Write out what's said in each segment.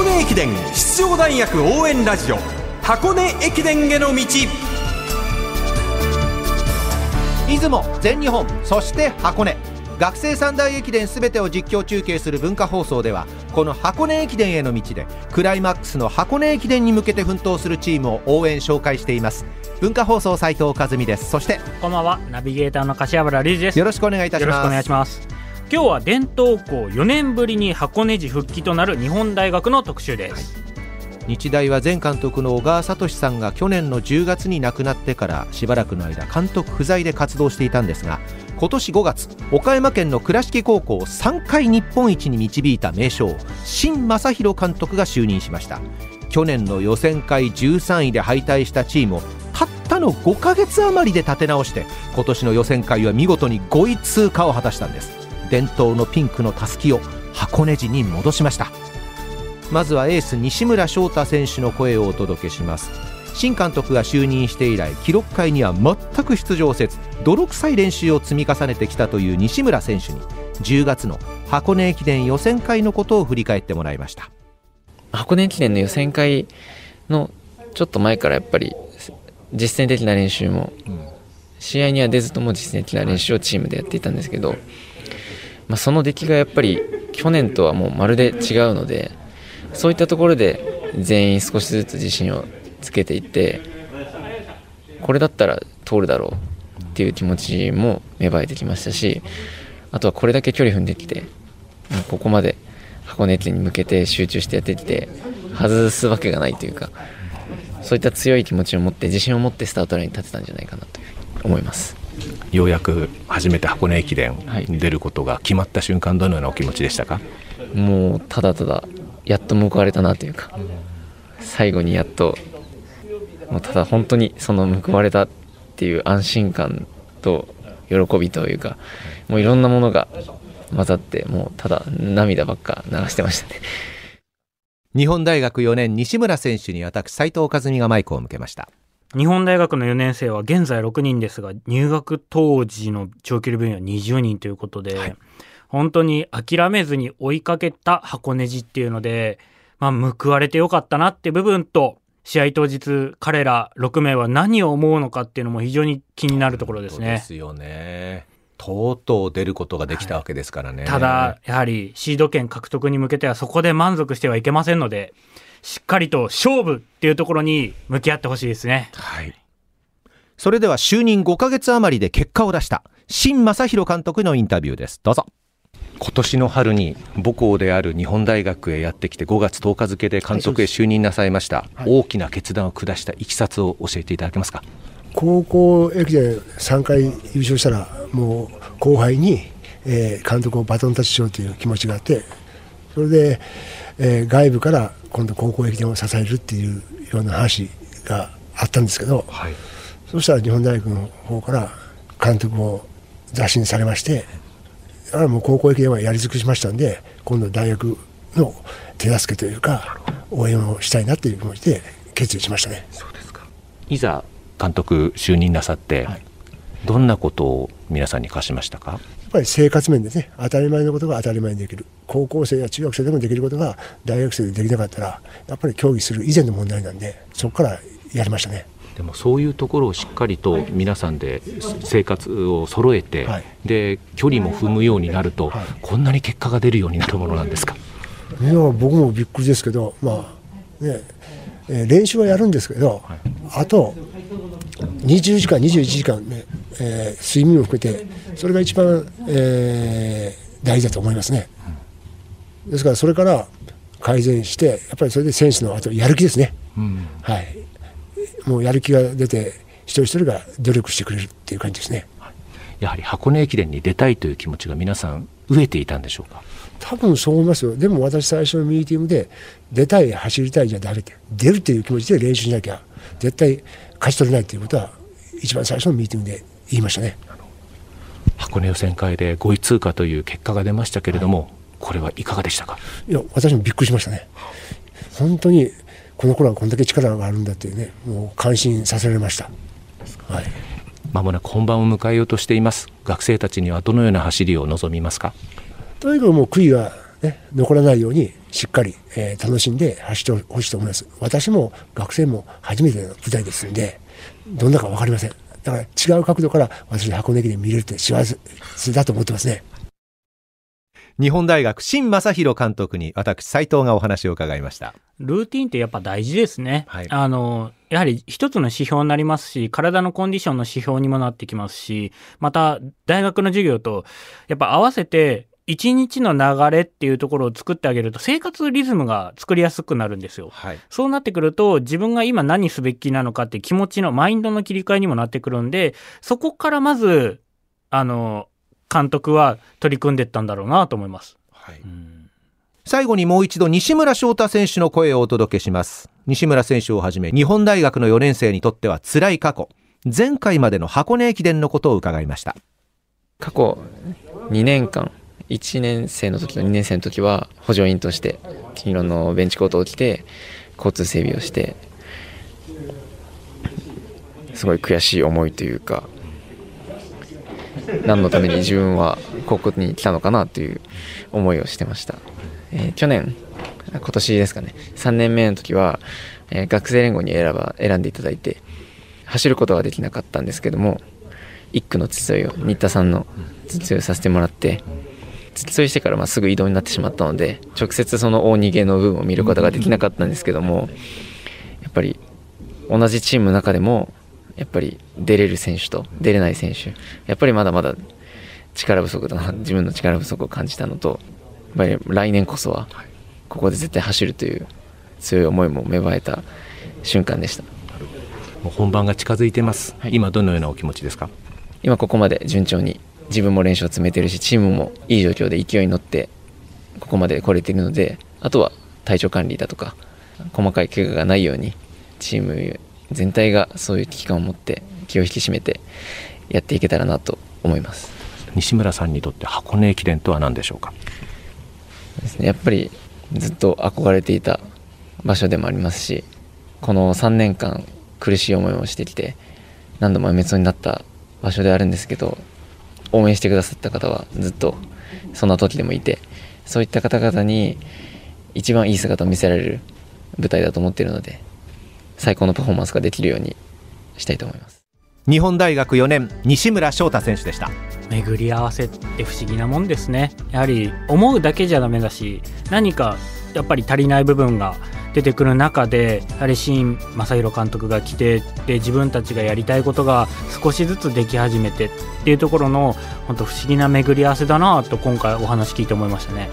箱根駅伝出場大学応援ラジオ箱根駅伝への道出雲全日本そして箱根。学生三大駅伝すべてを実況中継する文化放送ではこの箱根駅伝への道でクライマックスの箱根駅伝に向けて奮闘するチームを応援紹介しています。文化放送斉藤和美です。そしてこんばんは。ナビゲーターの柏原隆二です。よろしくお願いいたします。よろしくお願いします今日は伝統校4年ぶりに箱根路復帰となる日本大学の特集です、日大は前監督の小川聡さんが去年の10月に亡くなってからしばらくの間監督不在で活動していたんですが今年5月岡山県の倉敷高校を3回日本一に導いた名将新正弘監督が就任しました。去年の予選会13位で敗退したチームをたったの5ヶ月余りで立て直して今年の予選会は見事に5位通過を果たしたんです。伝統のピンクのたすきを箱根路に戻しました。まずはエース西村翔太選手の声をお届けします。新監督が就任して以来記録会には全く出場せず泥臭い練習を積み重ねてきたという西村選手に10月の箱根駅伝予選会のことを振り返ってもらいました。箱根駅伝の予選会のちょっと前からやっぱり実践的な練習も、試合には出ずとも実践的な練習をチームでやっていたんですけど、まあ、その出来がやっぱり去年とはもうまるで違うのでそういったところで全員少しずつ自信をつけていってこれだったら通るだろうっていう気持ちも芽生えてきましたしあとはこれだけ距離踏んできてもうここまで箱根駅伝に向けて集中してやってきて外すわけがないというかそういった強い気持ちを持って自信を持ってスタートラインに立てたんじゃないかなと思います。ようやく初めて箱根駅伝はい。に出ることが決まった瞬間どのようなお気持ちでしたか、もうただただやっと報われたなというか最後にやっともうただ本当にその報われたっていう安心感と喜びというかもういろんなものが混ざってもうただ涙ばっか流してましたね。日本大学4年西村選手に私斉藤和美がマイクを向けました日本大学の4年生は現在6人ですが入学当時の長距離部員は20人ということで、本当に諦めずに追いかけた箱根路っていうので、まあ、報われてよかったなって部分と試合当日彼ら6名は何を思うのかっていうのも非常に気になるところですそうでね。すよね。とうとう出ることができたわけですからね、ただ、やはりシード権獲得に向けてはそこで満足してはいけませんので、しっかりと勝負っていうところに向き合ってほしいですね。はい。それでは就任5ヶ月余りで結果を出した新正弘監督のインタビューです。どうぞ。今年の春に母校である日本大学へやってきて5月10日付で監督へ就任なさいました、大きな決断を下したいきさつを教えていただけますか？高校駅伝3回優勝したらもう後輩に、えー監督をバトンタッチしようという気持ちがあってそれで、えー外部から今度高校駅伝を支えるっていうような話があったんですけど、はい。そしたら日本大学の方から監督を雑誌にされましてあもう高校駅伝はやり尽くしましたんで今度大学の手助けというか応援をしたいなという気持ちで決意しましたね。いざ監督就任なさって、はい。どんなことを皆さんに課しましたか？やっぱり生活面でね。当たり前のことが当たり前にできる高校生や中学生でもできることが大学生でできなかったらやっぱり競技する以前の問題なんでそこからやりましたね。でもそういうところをしっかりと皆さんで生活を揃えて、はい。で距離も踏むようになると、はい。こんなに結果が出るようになるものなんですか？いや僕もびっくりですけどまあねえー練習はやるんですけど、あと20時間21時間ね、えー睡眠も含めてそれが一番、えー大事だと思いますね、ですからそれから改善してやっぱりそれで選手のあとやる気ですね、はい。もうやる気が出て一人一人が努力してくれるっていう感じですね。やはり箱根駅伝に出たいという気持ちが皆さん飢えていたんでしょうか？多分そう思いますよ。でも私最初のミーティングで出たい走りたいじゃダメって出るっていう気持ちで練習しなきゃ絶対勝ち取れないっていうことは一番最初のミーティングで言いましたね。箱根予選会で5位通過という結果が出ましたけれども、これはいかがでしたか？いや私もびっくりしましたね。本当にこの頃はこんだけ力があるんだっていうねもう感心させられました。はい。まもなく本番を迎えようとしています。学生たちにはどのような走りを望みますか？とにかくもう悔いがね、残らないようにしっかり、えー楽しんで走ってほしいと思います。私も学生も初めての舞台ですんでどんなか分かりません。だから違う角度から私箱根駅伝見れるって幸せだと思ってますね日本大学新正弘監督に私斉藤がお話を伺いましたルーティンってやっぱ大事ですね。はいあの、やはり一つの指標になりますし、体のコンディションの指標にもなってきますし、また大学の授業とやっぱ合わせて一日の流れっていうところを作ってあげると生活リズムが作りやすくなるんですよ。はいそうなってくると自分が今何すべきなのかって気持ちのマインドの切り替えにもなってくるんで、そこからまず、あの、監督は取り組んでいったんだろうなと思います。はい。うん。最後にもう一度西村翔太選手の声をお届けします。西村選手をはじめ日本大学の4年生にとっては辛い過去。前回までの箱根駅伝のことを伺いました。過去2年間1年生の時と2年生の時は補助員として黄色のベンチコートを着て交通整備をしてすごい悔しい思いというか何のために自分はここに来たのかなという思いをしてました、えー去年今年ですかね。3年目の時は、えー学生連合に選ば選んでいただいて走ることはできなかったんですけども1区の筒井を新田さんの筒井をさせてもらって筒井してからまあすぐ移動になってしまったので直接その大逃げの部分を見ることができなかったんですけどもやっぱり同じチームの中でもやっぱり出れる選手と出れない選手やっぱりまだまだ力不足だな自分の力不足を感じたのとやっぱり来年こそはここで絶対走るという強い思いも芽生えた瞬間でした。もう本番が近づいてます、はい。今どのようなお気持ちですか？今ここまで順調に自分も練習を詰めてるしチームもいい状況で勢いに乗ってここまで来れているのであとは体調管理だとか細かい怪我がないようにチーム全体がそういう危機感を持って気を引き締めてやっていけたらなと思います。西村さんにとって箱根駅伝とは何でしょうか？ですね。やっぱりずっと憧れていた場所でもありますしこの3年間苦しい思いをしてきて何度も滅亡になった場所であるんですけど応援してくださった方はずっとそんな時でもいてそういった方々に一番いい姿を見せられる舞台だと思っているので最高のパフォーマンスができるようにしたいと思います。日本大学4年西村翔太選手でした。巡り合わせって不思議なもんですね。やはり思うだけじゃダメだし何かやっぱり足りない部分が出てくる中でやはり新正弘監督が来てで自分たちがやりたいことが少しずつでき始めてっていうところの本当不思議な巡り合わせだなと今回お話聞いて思いましたね。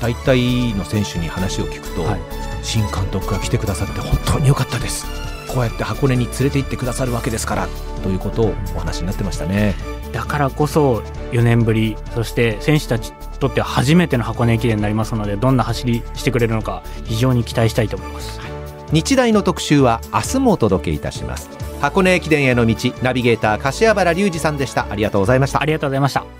大体の選手に話を聞くと、はい新監督が来てくださって本当に良かったです。こうやって箱根に連れて行ってくださるわけですから。ということをお話になってましたね。だからこそ4年ぶりそして選手たちにとっては初めての箱根駅伝になりますのでどんな走りしてくれるのか非常に期待したいと思います。日大の特集は明日もお届けいたします。箱根駅伝への道ナビゲーター柏原隆二さんでした。ありがとうございました。ありがとうございました